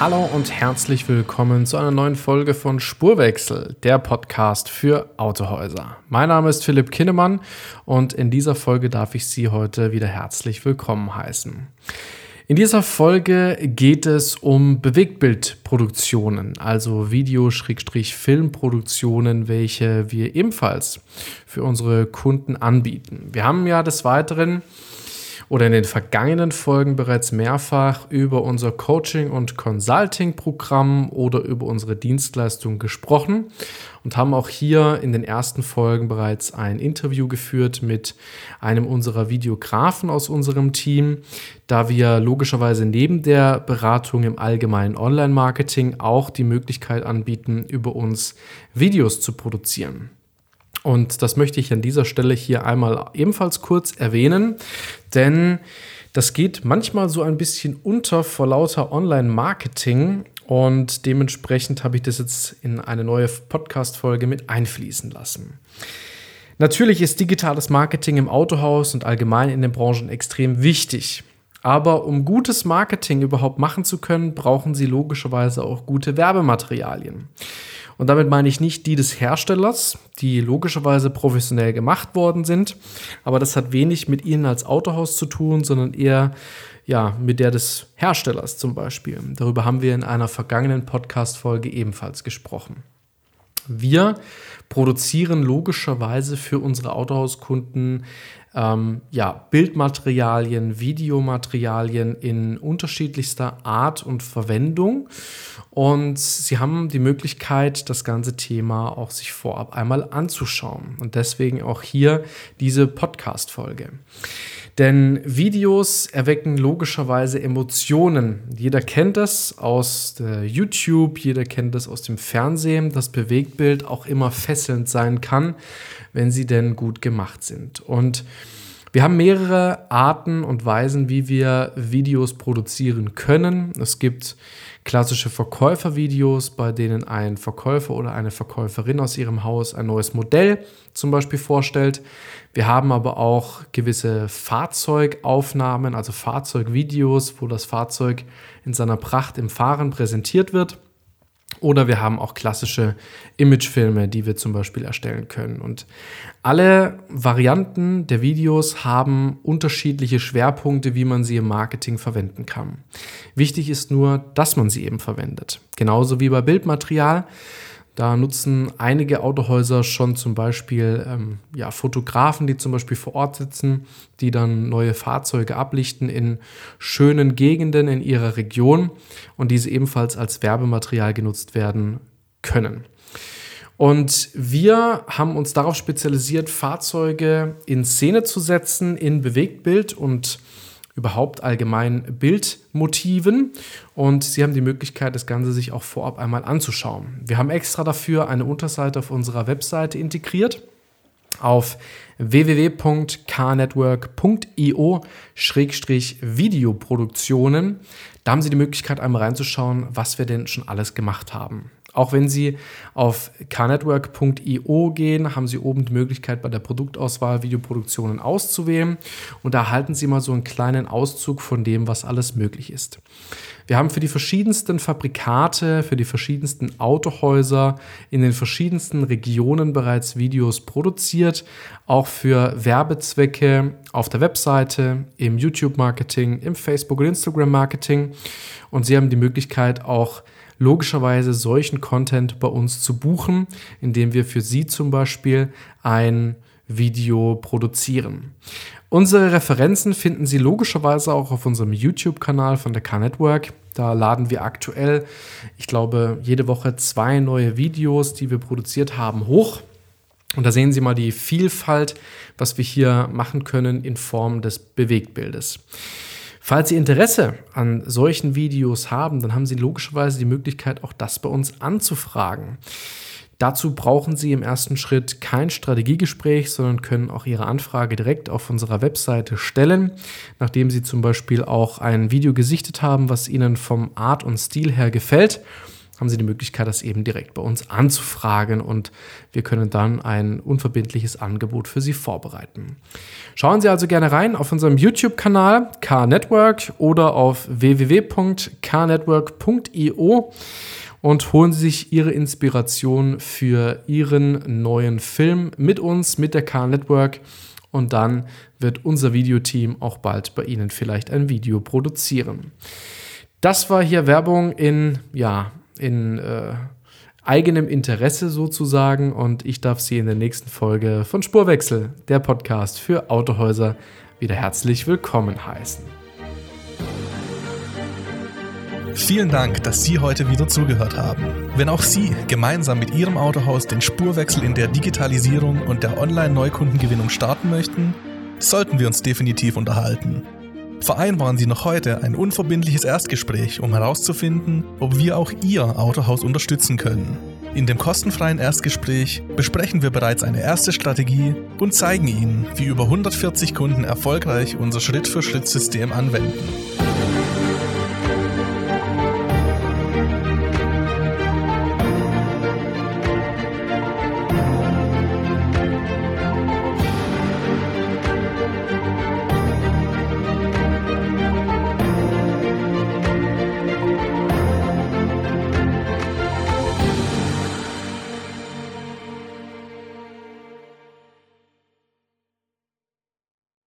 Hallo und herzlich willkommen zu einer neuen Folge von Spurwechsel, der Podcast für Autohäuser. Mein Name ist Philipp Kinnemann und in dieser Folge darf ich Sie heute wieder herzlich willkommen heißen. In dieser Folge geht es um Bewegtbildproduktionen, also Video-Filmproduktionen, welche wir ebenfalls für unsere Kunden anbieten. Wir haben ja des Weiteren oder in den vergangenen Folgen bereits mehrfach über unser Coaching- und Consulting-Programm oder über unsere Dienstleistung gesprochen und haben auch hier in den ersten Folgen bereits ein Interview geführt mit einem unserer Videografen aus unserem Team, da wir logischerweise neben der Beratung im allgemeinen Online-Marketing auch die Möglichkeit anbieten, über uns Videos zu produzieren. Und das möchte ich an dieser Stelle hier einmal ebenfalls kurz erwähnen, denn das geht manchmal so ein bisschen unter vor lauter Online-Marketing und dementsprechend habe ich das jetzt in eine neue Podcast-Folge mit einfließen lassen. Natürlich ist digitales Marketing im Autohaus und allgemein in den Branchen extrem wichtig. Aber um gutes Marketing überhaupt machen zu können, brauchen Sie logischerweise auch gute Werbematerialien. Und damit meine ich nicht die des Herstellers, die logischerweise professionell gemacht worden sind. Aber das hat wenig mit Ihnen als Autohaus zu tun, sondern eher ja, mit der des Herstellers zum Beispiel. Darüber haben wir in einer vergangenen Podcast-Folge ebenfalls gesprochen. Wir produzieren logischerweise für unsere Autohauskunden ähm, ja, Bildmaterialien, Videomaterialien in unterschiedlichster Art und Verwendung. Und Sie haben die Möglichkeit, das ganze Thema auch sich vorab einmal anzuschauen. Und deswegen auch hier diese Podcast-Folge. Denn Videos erwecken logischerweise Emotionen. Jeder kennt das aus YouTube, jeder kennt das aus dem Fernsehen, dass Bewegtbild auch immer fesselnd sein kann, wenn sie denn gut gemacht sind. Und wir haben mehrere Arten und Weisen, wie wir Videos produzieren können. Es gibt klassische Verkäufervideos, bei denen ein Verkäufer oder eine Verkäuferin aus ihrem Haus ein neues Modell zum Beispiel vorstellt. Wir haben aber auch gewisse Fahrzeugaufnahmen, also Fahrzeugvideos, wo das Fahrzeug in seiner Pracht im Fahren präsentiert wird. Oder wir haben auch klassische Imagefilme, die wir zum Beispiel erstellen können. Und alle Varianten der Videos haben unterschiedliche Schwerpunkte, wie man sie im Marketing verwenden kann. Wichtig ist nur, dass man sie eben verwendet. Genauso wie bei Bildmaterial. Da nutzen einige Autohäuser schon zum Beispiel ähm, ja, Fotografen, die zum Beispiel vor Ort sitzen, die dann neue Fahrzeuge ablichten in schönen Gegenden in ihrer Region und diese ebenfalls als Werbematerial genutzt werden können. Und wir haben uns darauf spezialisiert, Fahrzeuge in Szene zu setzen, in Bewegtbild und überhaupt allgemein Bildmotiven und Sie haben die Möglichkeit, das Ganze sich auch vorab einmal anzuschauen. Wir haben extra dafür eine Unterseite auf unserer Webseite integriert auf www.knetwork.io-videoproduktionen. Da haben Sie die Möglichkeit, einmal reinzuschauen, was wir denn schon alles gemacht haben. Auch wenn Sie auf carnetwork.io gehen, haben Sie oben die Möglichkeit, bei der Produktauswahl Videoproduktionen auszuwählen. Und da erhalten Sie mal so einen kleinen Auszug von dem, was alles möglich ist. Wir haben für die verschiedensten Fabrikate, für die verschiedensten Autohäuser in den verschiedensten Regionen bereits Videos produziert, auch für Werbezwecke auf der Webseite, im YouTube-Marketing, im Facebook- und Instagram-Marketing. Und Sie haben die Möglichkeit auch logischerweise solchen Content bei uns zu buchen, indem wir für Sie zum Beispiel ein Video produzieren. Unsere Referenzen finden Sie logischerweise auch auf unserem YouTube-Kanal von der K-Network. Da laden wir aktuell, ich glaube, jede Woche zwei neue Videos, die wir produziert haben, hoch. Und da sehen Sie mal die Vielfalt, was wir hier machen können in Form des Bewegtbildes. Falls Sie Interesse an solchen Videos haben, dann haben Sie logischerweise die Möglichkeit, auch das bei uns anzufragen. Dazu brauchen Sie im ersten Schritt kein Strategiegespräch, sondern können auch Ihre Anfrage direkt auf unserer Webseite stellen, nachdem Sie zum Beispiel auch ein Video gesichtet haben, was Ihnen vom Art und Stil her gefällt haben Sie die Möglichkeit, das eben direkt bei uns anzufragen und wir können dann ein unverbindliches Angebot für Sie vorbereiten. Schauen Sie also gerne rein auf unserem YouTube-Kanal K-Network oder auf www.knetwork.io und holen Sie sich Ihre Inspiration für Ihren neuen Film mit uns, mit der K-Network und dann wird unser Videoteam auch bald bei Ihnen vielleicht ein Video produzieren. Das war hier Werbung in ja, in äh, eigenem Interesse sozusagen und ich darf Sie in der nächsten Folge von Spurwechsel, der Podcast für Autohäuser, wieder herzlich willkommen heißen. Vielen Dank, dass Sie heute wieder zugehört haben. Wenn auch Sie gemeinsam mit Ihrem Autohaus den Spurwechsel in der Digitalisierung und der Online-Neukundengewinnung starten möchten, sollten wir uns definitiv unterhalten. Vereinbaren Sie noch heute ein unverbindliches Erstgespräch, um herauszufinden, ob wir auch Ihr Autohaus unterstützen können. In dem kostenfreien Erstgespräch besprechen wir bereits eine erste Strategie und zeigen Ihnen, wie über 140 Kunden erfolgreich unser Schritt-für-Schritt-System anwenden.